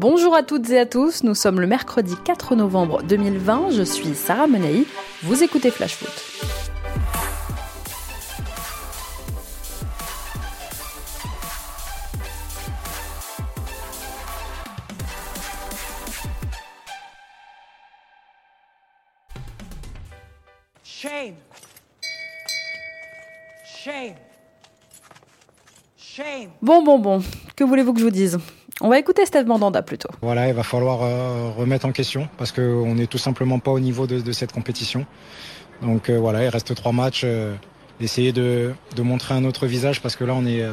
Bonjour à toutes et à tous, nous sommes le mercredi 4 novembre 2020, je suis Sarah Menei, vous écoutez Flash Foot. Shame. Shame. Shame. Bon, bon, bon, que voulez-vous que je vous dise? On va écouter Steve Mandanda plutôt. Voilà, il va falloir euh, remettre en question parce qu'on n'est tout simplement pas au niveau de, cette compétition. Donc euh, voilà, il reste trois matchs. Euh, essayer de, de, montrer un autre visage parce que là, on est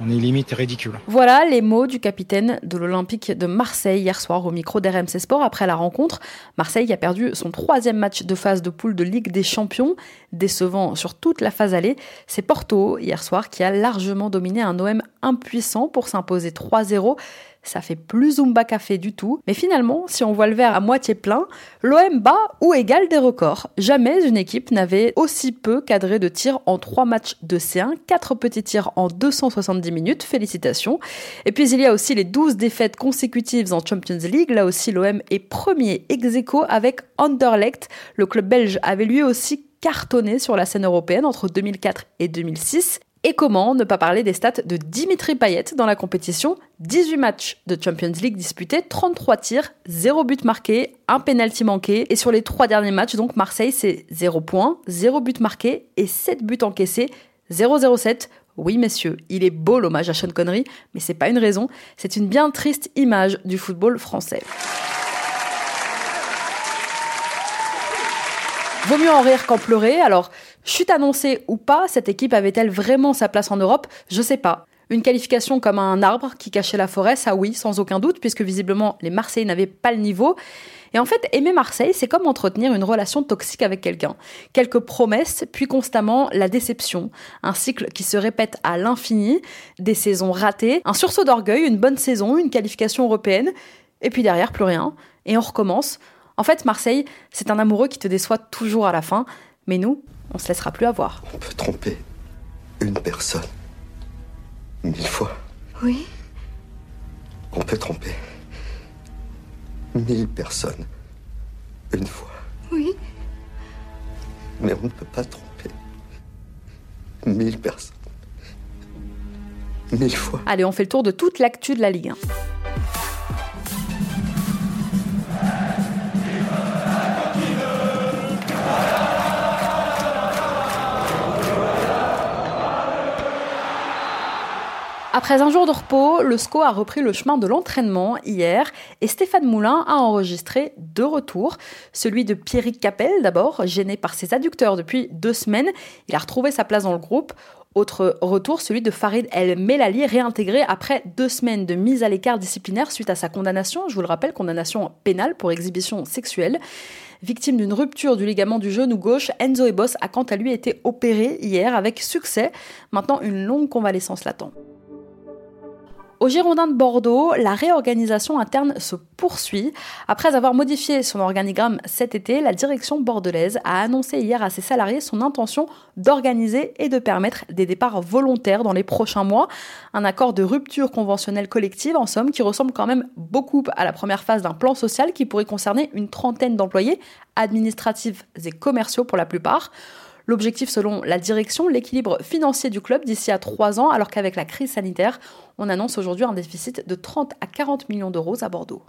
on est limite ridicule. Voilà les mots du capitaine de l'Olympique de Marseille hier soir au micro d'RMC Sport après la rencontre. Marseille a perdu son troisième match de phase de poule de Ligue des Champions, décevant sur toute la phase allée. C'est Porto hier soir qui a largement dominé un OM impuissant pour s'imposer 3-0 ça fait plus Zumba Café du tout. Mais finalement, si on voit le verre à moitié plein, l'OM bat ou égale des records. Jamais une équipe n'avait aussi peu cadré de tirs en 3 matchs de C1, 4 petits tirs en 270 minutes, félicitations. Et puis il y a aussi les 12 défaites consécutives en Champions League, là aussi l'OM est premier ex avec Anderlecht. Le club belge avait lui aussi cartonné sur la scène européenne entre 2004 et 2006. Et comment ne pas parler des stats de Dimitri Payet dans la compétition? 18 matchs de Champions League disputés, 33 tirs, 0 but marqué, 1 penalty manqué. Et sur les 3 derniers matchs, donc Marseille, c'est 0 points, 0 but marqué et 7 buts encaissés, 0-0-7. Oui, messieurs, il est beau l'hommage à Sean Connery, mais c'est pas une raison, c'est une bien triste image du football français. Vaut mieux en rire qu'en pleurer, alors Chute annoncée ou pas, cette équipe avait-elle vraiment sa place en Europe? Je sais pas. Une qualification comme un arbre qui cachait la forêt, ça oui, sans aucun doute, puisque visiblement les Marseillais n'avaient pas le niveau. Et en fait, aimer Marseille, c'est comme entretenir une relation toxique avec quelqu'un. Quelques promesses, puis constamment la déception. Un cycle qui se répète à l'infini, des saisons ratées, un sursaut d'orgueil, une bonne saison, une qualification européenne, et puis derrière, plus rien. Et on recommence. En fait, Marseille, c'est un amoureux qui te déçoit toujours à la fin, mais nous, on se laissera plus avoir. On peut tromper une personne mille fois. Oui. On peut tromper mille personnes une fois. Oui. Mais on ne peut pas tromper mille personnes mille fois. Allez, on fait le tour de toute l'actu de la Ligue 1. Après un jour de repos, le SCO a repris le chemin de l'entraînement hier et Stéphane Moulin a enregistré deux retours. Celui de Pierrick Capel d'abord, gêné par ses adducteurs depuis deux semaines. Il a retrouvé sa place dans le groupe. Autre retour, celui de Farid El Melali, réintégré après deux semaines de mise à l'écart disciplinaire suite à sa condamnation, je vous le rappelle, condamnation pénale pour exhibition sexuelle. Victime d'une rupture du ligament du genou gauche, Enzo Ebos a quant à lui été opéré hier avec succès. Maintenant, une longue convalescence l'attend. Au Girondin de Bordeaux, la réorganisation interne se poursuit. Après avoir modifié son organigramme cet été, la direction bordelaise a annoncé hier à ses salariés son intention d'organiser et de permettre des départs volontaires dans les prochains mois. Un accord de rupture conventionnelle collective, en somme, qui ressemble quand même beaucoup à la première phase d'un plan social qui pourrait concerner une trentaine d'employés, administratifs et commerciaux pour la plupart. L'objectif, selon la direction, l'équilibre financier du club d'ici à trois ans, alors qu'avec la crise sanitaire, on annonce aujourd'hui un déficit de 30 à 40 millions d'euros à Bordeaux.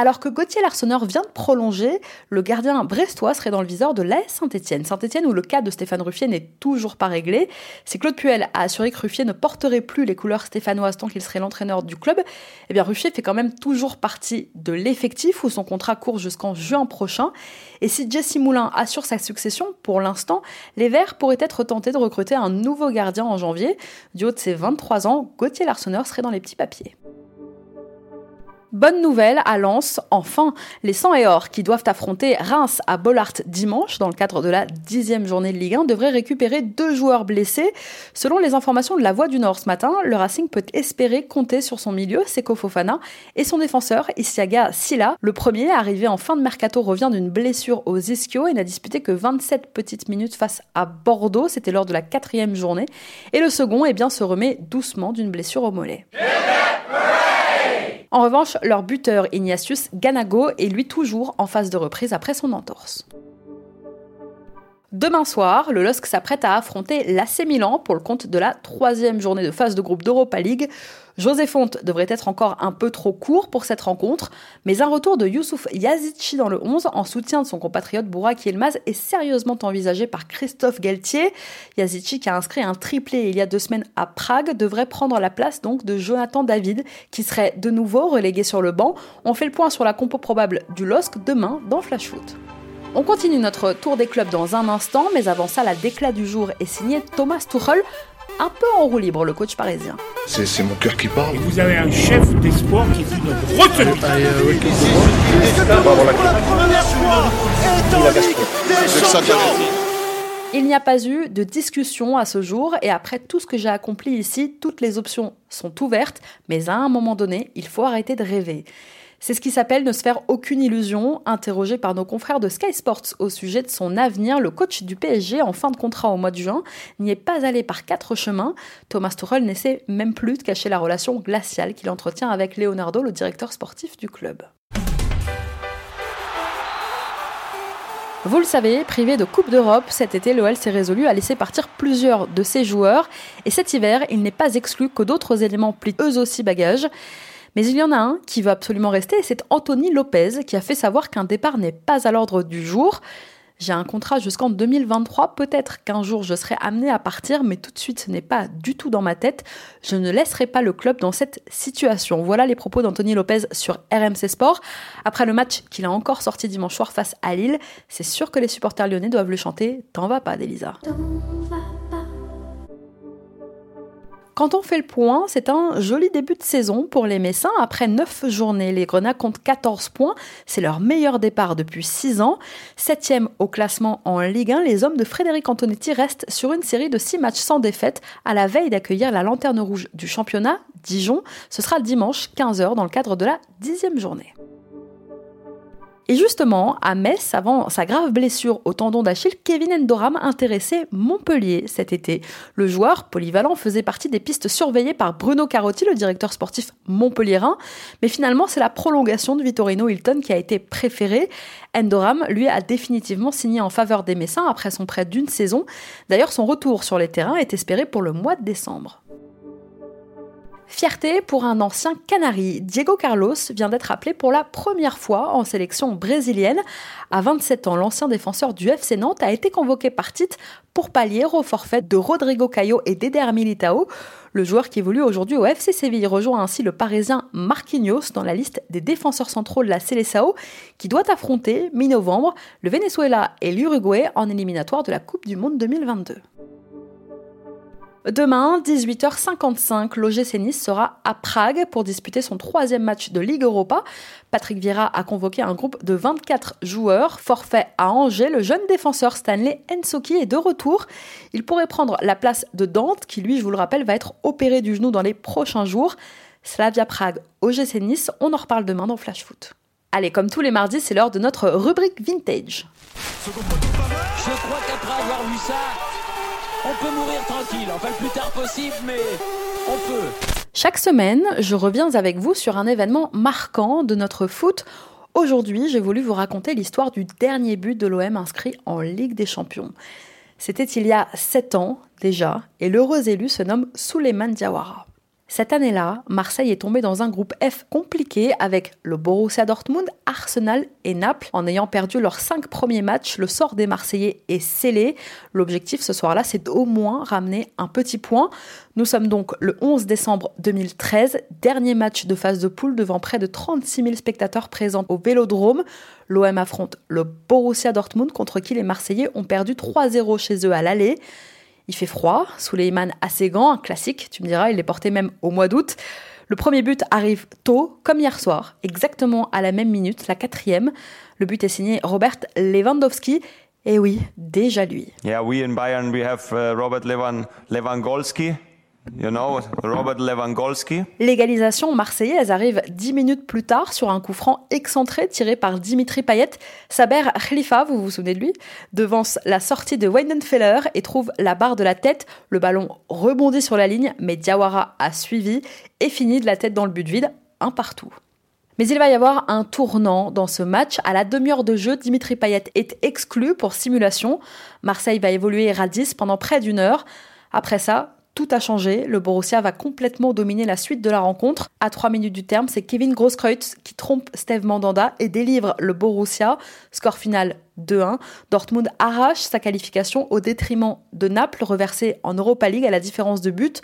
Alors que Gauthier Larsonneur vient de prolonger, le gardien brestois serait dans le viseur de l'AS Saint-Etienne. Saint-Etienne où le cas de Stéphane Ruffier n'est toujours pas réglé. Si Claude Puel a assuré que Ruffier ne porterait plus les couleurs stéphanoises tant qu'il serait l'entraîneur du club, eh bien Ruffier fait quand même toujours partie de l'effectif où son contrat court jusqu'en juin prochain. Et si Jesse Moulin assure sa succession, pour l'instant, les Verts pourraient être tentés de recruter un nouveau gardien en janvier. Du haut de ses 23 ans, Gauthier Larsonneur serait dans les petits papiers. Bonne nouvelle à Lens, enfin, les 100 et or qui doivent affronter Reims à Bollard dimanche dans le cadre de la dixième journée de Ligue 1 devraient récupérer deux joueurs blessés. Selon les informations de la Voix du Nord ce matin, le Racing peut espérer compter sur son milieu, Seko Fofana, et son défenseur, Isiaga Silla. Le premier, arrivé en fin de mercato, revient d'une blessure aux ischios et n'a disputé que 27 petites minutes face à Bordeaux, c'était lors de la quatrième journée. Et le second, eh bien, se remet doucement d'une blessure au mollet. En revanche, leur buteur Ignatius Ganago est lui toujours en phase de reprise après son entorse. Demain soir, le LOSC s'apprête à affronter l'AC Milan pour le compte de la troisième journée de phase de groupe d'Europa League. José Fonte devrait être encore un peu trop court pour cette rencontre, mais un retour de Youssouf Yazici dans le 11 en soutien de son compatriote Bourak Yilmaz est sérieusement envisagé par Christophe Galtier. Yazici, qui a inscrit un triplé il y a deux semaines à Prague, devrait prendre la place donc de Jonathan David, qui serait de nouveau relégué sur le banc. On fait le point sur la compo probable du LOSC demain dans Flash Foot. On continue notre tour des clubs dans un instant, mais avant ça, la déclat du jour est signée Thomas Tuchel, un peu en roue libre, le coach parisien. C'est mon cœur qui parle. Et vous avez un chef d'espoir qui est une retenue. Il n'y a pas eu de discussion à ce jour et après tout ce que j'ai accompli ici, toutes les options sont ouvertes, mais à un moment donné, il faut arrêter de rêver. C'est ce qui s'appelle ne se faire aucune illusion. Interrogé par nos confrères de Sky Sports au sujet de son avenir, le coach du PSG en fin de contrat au mois de juin n'y est pas allé par quatre chemins. Thomas Tuchel n'essaie même plus de cacher la relation glaciale qu'il entretient avec Leonardo, le directeur sportif du club. Vous le savez, privé de Coupe d'Europe, cet été, l'OL s'est résolu à laisser partir plusieurs de ses joueurs. Et cet hiver, il n'est pas exclu que d'autres éléments plient eux aussi bagages. Mais il y en a un qui veut absolument rester, c'est Anthony Lopez qui a fait savoir qu'un départ n'est pas à l'ordre du jour. J'ai un contrat jusqu'en 2023, peut-être qu'un jour je serai amené à partir, mais tout de suite ce n'est pas du tout dans ma tête. Je ne laisserai pas le club dans cette situation. Voilà les propos d'Anthony Lopez sur RMC Sport. Après le match qu'il a encore sorti dimanche soir face à Lille, c'est sûr que les supporters lyonnais doivent le chanter T'en vas pas, Delisa. Quand on fait le point, c'est un joli début de saison pour les Messins. Après 9 journées, les Grenats comptent 14 points. C'est leur meilleur départ depuis 6 ans. Septième au classement en Ligue 1, les hommes de Frédéric Antonetti restent sur une série de 6 matchs sans défaite à la veille d'accueillir la lanterne rouge du championnat, Dijon. Ce sera dimanche 15h dans le cadre de la dixième journée. Et justement, à Metz, avant sa grave blessure au tendon d'Achille, Kevin Endoram intéressait Montpellier cet été. Le joueur polyvalent faisait partie des pistes surveillées par Bruno Carotti, le directeur sportif montpelliérain. Mais finalement, c'est la prolongation de Vittorino Hilton qui a été préférée. Endoram, lui, a définitivement signé en faveur des Messins après son prêt d'une saison. D'ailleurs, son retour sur les terrains est espéré pour le mois de décembre. Fierté pour un ancien Canari. Diego Carlos vient d'être appelé pour la première fois en sélection brésilienne. À 27 ans, l'ancien défenseur du FC Nantes a été convoqué par Tite pour pallier au forfait de Rodrigo Caio et d'Eder Militao. Le joueur qui évolue aujourd'hui au FC Séville rejoint ainsi le parisien Marquinhos dans la liste des défenseurs centraux de la Seleção qui doit affronter mi-novembre le Venezuela et l'Uruguay en éliminatoire de la Coupe du Monde 2022. Demain, 18h55, l'OGC Nice sera à Prague pour disputer son troisième match de Ligue Europa. Patrick Vieira a convoqué un groupe de 24 joueurs. Forfait à Angers, le jeune défenseur Stanley Ensoki est de retour. Il pourrait prendre la place de Dante, qui lui, je vous le rappelle, va être opéré du genou dans les prochains jours. Slavia Prague, OGC Nice, on en reparle demain dans Flash Foot. Allez, comme tous les mardis, c'est l'heure de notre rubrique vintage. Je crois qu'après avoir ça, on peut mourir tranquille, enfin le plus tard possible, mais on peut. Chaque semaine, je reviens avec vous sur un événement marquant de notre foot. Aujourd'hui, j'ai voulu vous raconter l'histoire du dernier but de l'OM inscrit en Ligue des Champions. C'était il y a 7 ans déjà, et l'heureux élu se nomme Souleymane Diawara. Cette année-là, Marseille est tombé dans un groupe F compliqué avec le Borussia Dortmund, Arsenal et Naples. En ayant perdu leurs cinq premiers matchs, le sort des Marseillais est scellé. L'objectif ce soir-là, c'est d'au moins ramener un petit point. Nous sommes donc le 11 décembre 2013, dernier match de phase de poule devant près de 36 000 spectateurs présents au Vélodrome. L'OM affronte le Borussia Dortmund contre qui les Marseillais ont perdu 3-0 chez eux à l'aller. Il fait froid, sous les assez gants, un classique, tu me diras, il est porté même au mois d'août. Le premier but arrive tôt, comme hier soir, exactement à la même minute, la quatrième. Le but est signé Robert Lewandowski. Et oui, déjà lui. Yeah, we in Bayern we have uh, Robert Lewandowski. You know, Robert Lewandowski. L'égalisation marseillaise arrive dix minutes plus tard sur un coup franc excentré tiré par Dimitri Payet. Saber Khalifa, vous vous souvenez de lui, devance la sortie de Weidenfeller et trouve la barre de la tête. Le ballon rebondit sur la ligne, mais Diawara a suivi et finit de la tête dans le but vide, un partout. Mais il va y avoir un tournant dans ce match. À la demi-heure de jeu, Dimitri Payet est exclu pour simulation. Marseille va évoluer à 10 pendant près d'une heure. Après ça, tout a changé. Le Borussia va complètement dominer la suite de la rencontre. À 3 minutes du terme, c'est Kevin Grosskreutz qui trompe Steve Mandanda et délivre le Borussia. Score final 2-1. Dortmund arrache sa qualification au détriment de Naples, reversé en Europa League à la différence de but.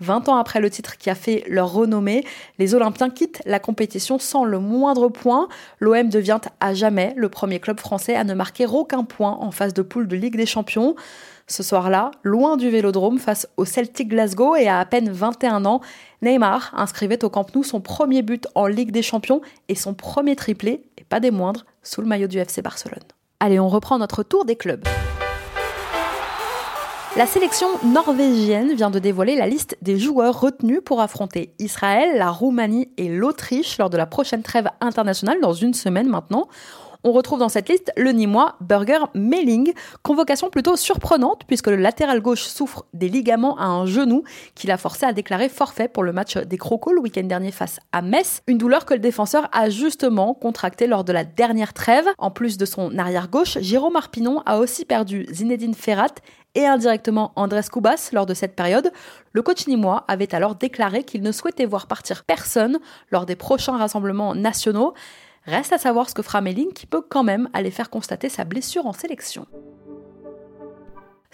20 ans après le titre qui a fait leur renommée, les Olympiens quittent la compétition sans le moindre point. L'OM devient à jamais le premier club français à ne marquer aucun point en phase de poule de Ligue des Champions. Ce soir-là, loin du Vélodrome face au Celtic Glasgow et à à peine 21 ans, Neymar inscrivait au Camp Nou son premier but en Ligue des Champions et son premier triplé, et pas des moindres, sous le maillot du FC Barcelone. Allez, on reprend notre tour des clubs. La sélection norvégienne vient de dévoiler la liste des joueurs retenus pour affronter Israël, la Roumanie et l'Autriche lors de la prochaine trêve internationale dans une semaine maintenant. On retrouve dans cette liste le Nîmois Burger Melling, convocation plutôt surprenante puisque le latéral gauche souffre des ligaments à un genou qui l'a forcé à déclarer forfait pour le match des Crocos le week-end dernier face à Metz, une douleur que le défenseur a justement contractée lors de la dernière trêve. En plus de son arrière gauche, Jérôme Arpinon a aussi perdu Zinedine Ferrat et indirectement Andrés Cubas lors de cette période, le coach nîmois avait alors déclaré qu'il ne souhaitait voir partir personne lors des prochains rassemblements nationaux. Reste à savoir ce que fera Melling qui peut quand même aller faire constater sa blessure en sélection.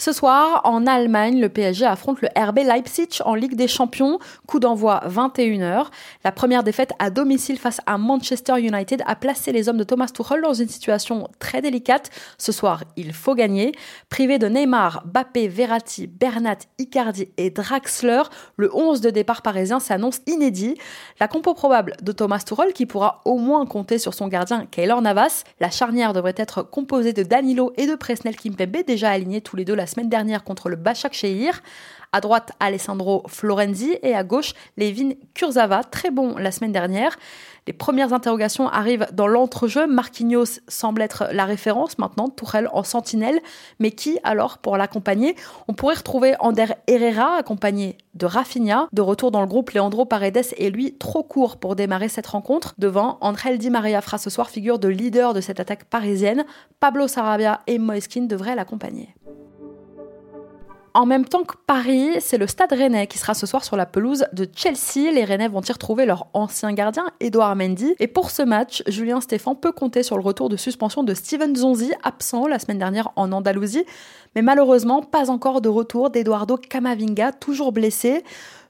Ce soir, en Allemagne, le PSG affronte le RB Leipzig en Ligue des Champions. Coup d'envoi 21h. La première défaite à domicile face à Manchester United a placé les hommes de Thomas Tuchel dans une situation très délicate. Ce soir, il faut gagner. Privé de Neymar, Bappé, Verratti, Bernat, Icardi et Draxler, le 11 de départ parisien s'annonce inédit. La compo probable de Thomas Tuchel qui pourra au moins compter sur son gardien Keylor Navas. La charnière devrait être composée de Danilo et de Presnel Kimpembe déjà alignés tous les deux la semaine dernière contre le Bachak Shehir. À droite, Alessandro Florenzi et à gauche, Levin Kurzava, très bon la semaine dernière. Les premières interrogations arrivent dans l'entrejeu. Marquinhos semble être la référence maintenant, Tourelle en sentinelle. Mais qui alors pour l'accompagner? On pourrait retrouver Ander Herrera accompagné de Rafinha. De retour dans le groupe, Leandro Paredes est lui trop court pour démarrer cette rencontre. Devant, André Di Maria fera ce soir figure de leader de cette attaque parisienne. Pablo Sarabia et Moeskin devraient l'accompagner. En même temps que Paris, c'est le Stade Rennais qui sera ce soir sur la pelouse de Chelsea. Les Rennais vont y retrouver leur ancien gardien, Edouard Mendy. Et pour ce match, Julien Stéphan peut compter sur le retour de suspension de Steven Zonzi, absent la semaine dernière en Andalousie. Mais malheureusement, pas encore de retour d'Eduardo Camavinga, toujours blessé.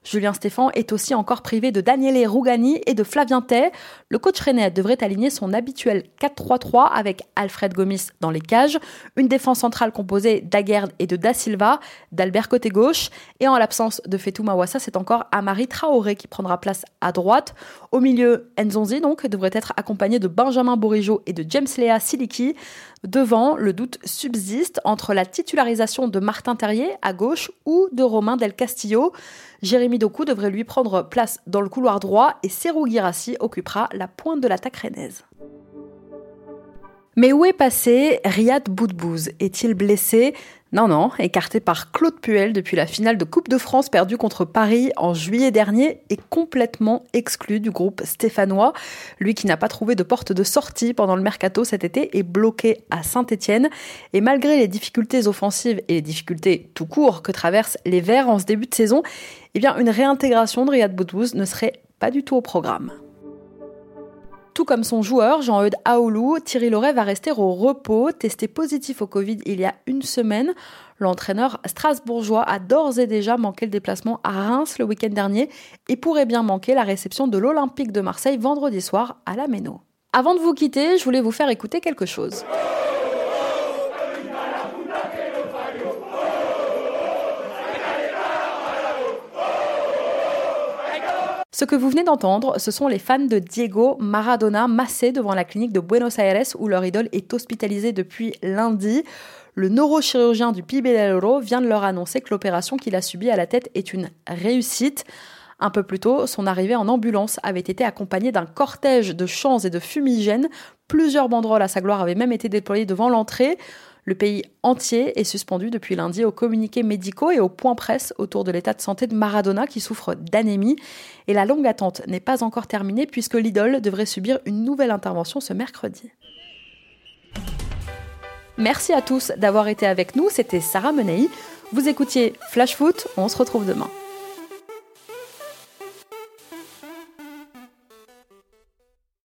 Julien Stéphan est aussi encore privé de Daniele Rougani et de Flavien Tay. Le coach rennais devrait aligner son habituel 4-3-3 avec Alfred Gomis dans les cages, une défense centrale composée d'Aguerd et de Da Silva, d'Albert côté gauche, et en l'absence de Fetou Mawassa, c'est encore Amari Traoré qui prendra place à droite. Au milieu, Nzonzi donc devrait être accompagné de Benjamin Bourigeau et de James Lea Siliki. Devant, le doute subsiste entre la titularisation de Martin Terrier à gauche ou de Romain Del Castillo. Jérémy Doku devrait lui prendre place dans le couloir droit et Serou Girassi occupera la pointe de l'attaque rennaise. Mais où est passé Riyad Boudbouz? Est-il blessé? Non, non, écarté par Claude Puel depuis la finale de Coupe de France perdue contre Paris en juillet dernier et complètement exclu du groupe stéphanois. Lui qui n'a pas trouvé de porte de sortie pendant le mercato cet été est bloqué à Saint-Etienne. Et malgré les difficultés offensives et les difficultés tout court que traversent les Verts en ce début de saison, eh bien une réintégration de Riyad Boudbouz ne serait pas du tout au programme. Tout comme son joueur, Jean-Eudes Aoulou, Thierry Loret va rester au repos, testé positif au Covid il y a une semaine. L'entraîneur strasbourgeois a d'ores et déjà manqué le déplacement à Reims le week-end dernier et pourrait bien manquer la réception de l'Olympique de Marseille vendredi soir à la Méno. Avant de vous quitter, je voulais vous faire écouter quelque chose. Ce que vous venez d'entendre, ce sont les fans de Diego Maradona massés devant la clinique de Buenos Aires où leur idole est hospitalisée depuis lundi. Le neurochirurgien du Pibelero vient de leur annoncer que l'opération qu'il a subie à la tête est une réussite. Un peu plus tôt, son arrivée en ambulance avait été accompagnée d'un cortège de chants et de fumigènes. Plusieurs banderoles à sa gloire avaient même été déployées devant l'entrée. Le pays entier est suspendu depuis lundi aux communiqués médicaux et aux points presse autour de l'état de santé de Maradona qui souffre d'anémie. Et la longue attente n'est pas encore terminée puisque l'idole devrait subir une nouvelle intervention ce mercredi. Merci à tous d'avoir été avec nous, c'était Sarah Menei. Vous écoutiez Flash Foot, on se retrouve demain.